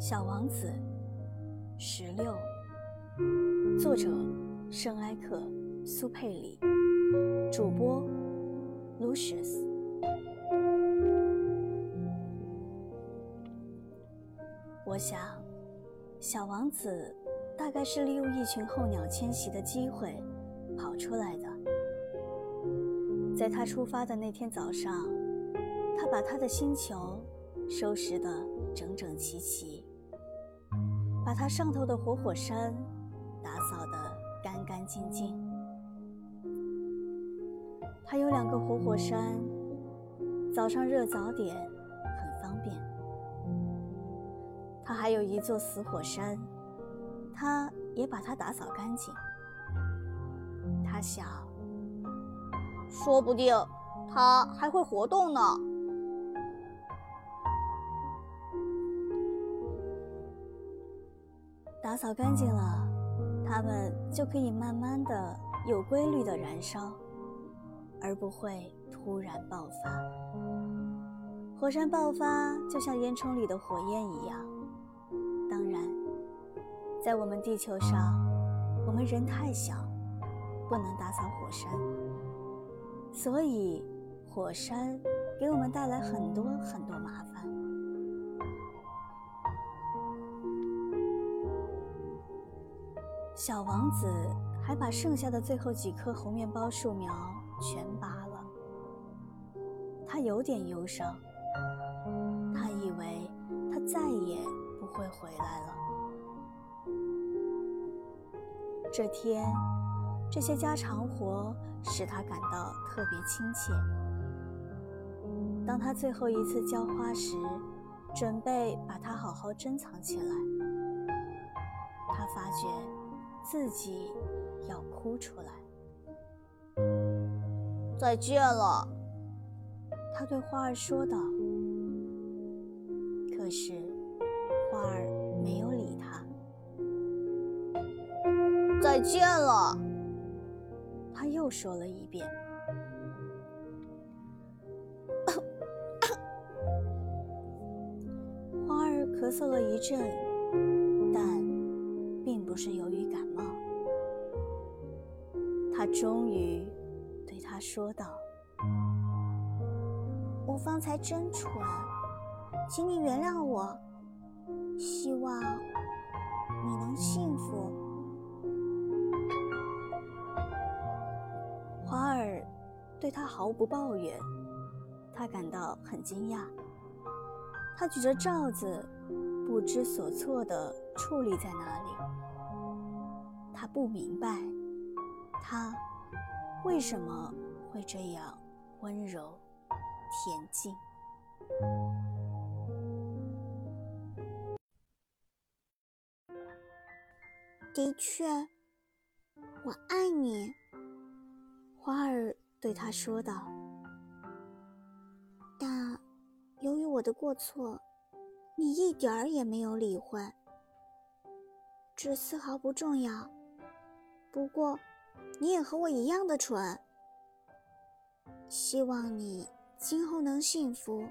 小王子，十六，作者圣埃克苏佩里，主播 Lucius。我想，小王子大概是利用一群候鸟迁徙的机会跑出来的。在他出发的那天早上，他把他的星球收拾得整整齐齐，把他上头的活火山打扫得干干净净。他有两个活火山，早上热早点很方便。他还有一座死火山，他也把它打扫干净。他想，说不定它还会活动呢。打扫干净了，它们就可以慢慢的、有规律的燃烧，而不会突然爆发。火山爆发就像烟囱里的火焰一样。当然，在我们地球上，我们人太小，不能打扫火山，所以火山给我们带来很多很多麻烦。小王子还把剩下的最后几棵红面包树苗全拔了，他有点忧伤，他以为他再也不会回来了。这天，这些家常活使他感到特别亲切。当他最后一次浇花时，准备把它好好珍藏起来，他发觉。自己要哭出来。再见了，他对花儿说道。可是花儿没有理他。再见了，他又说了一遍。花儿咳嗽了一阵，是由于感冒。他终于对他说道：“我方才真蠢，请你原谅我。希望你能幸福。”花儿对他毫不抱怨，他感到很惊讶。他举着罩子，不知所措地矗立在那里。他不明白。他为什么会这样温柔恬静？的确，我爱你。花儿对他说道。但由于我的过错，你一点儿也没有理会。这丝毫不重要。不过。你也和我一样的蠢。希望你今后能幸福。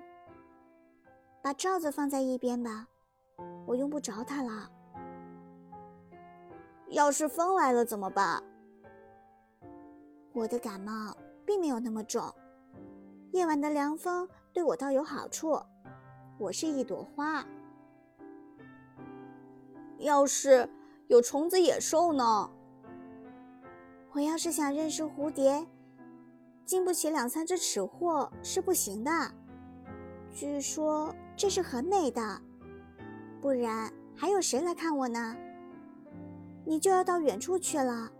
把罩子放在一边吧，我用不着它了。要是风来了怎么办？我的感冒并没有那么重，夜晚的凉风对我倒有好处。我是一朵花。要是有虫子、野兽呢？我要是想认识蝴蝶，经不起两三只尺货是不行的。据说这是很美的，不然还有谁来看我呢？你就要到远处去了。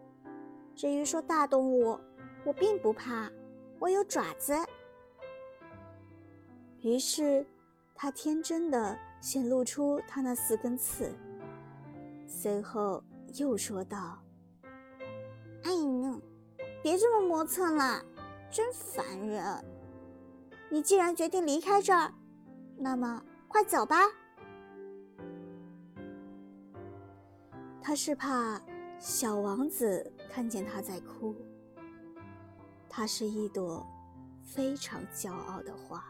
至于说大动物，我并不怕，我有爪子。于是，他天真的显露出他那四根刺，随后又说道。哎呀，别这么磨蹭了，真烦人！你既然决定离开这儿，那么快走吧。他是怕小王子看见他在哭。他是一朵非常骄傲的花。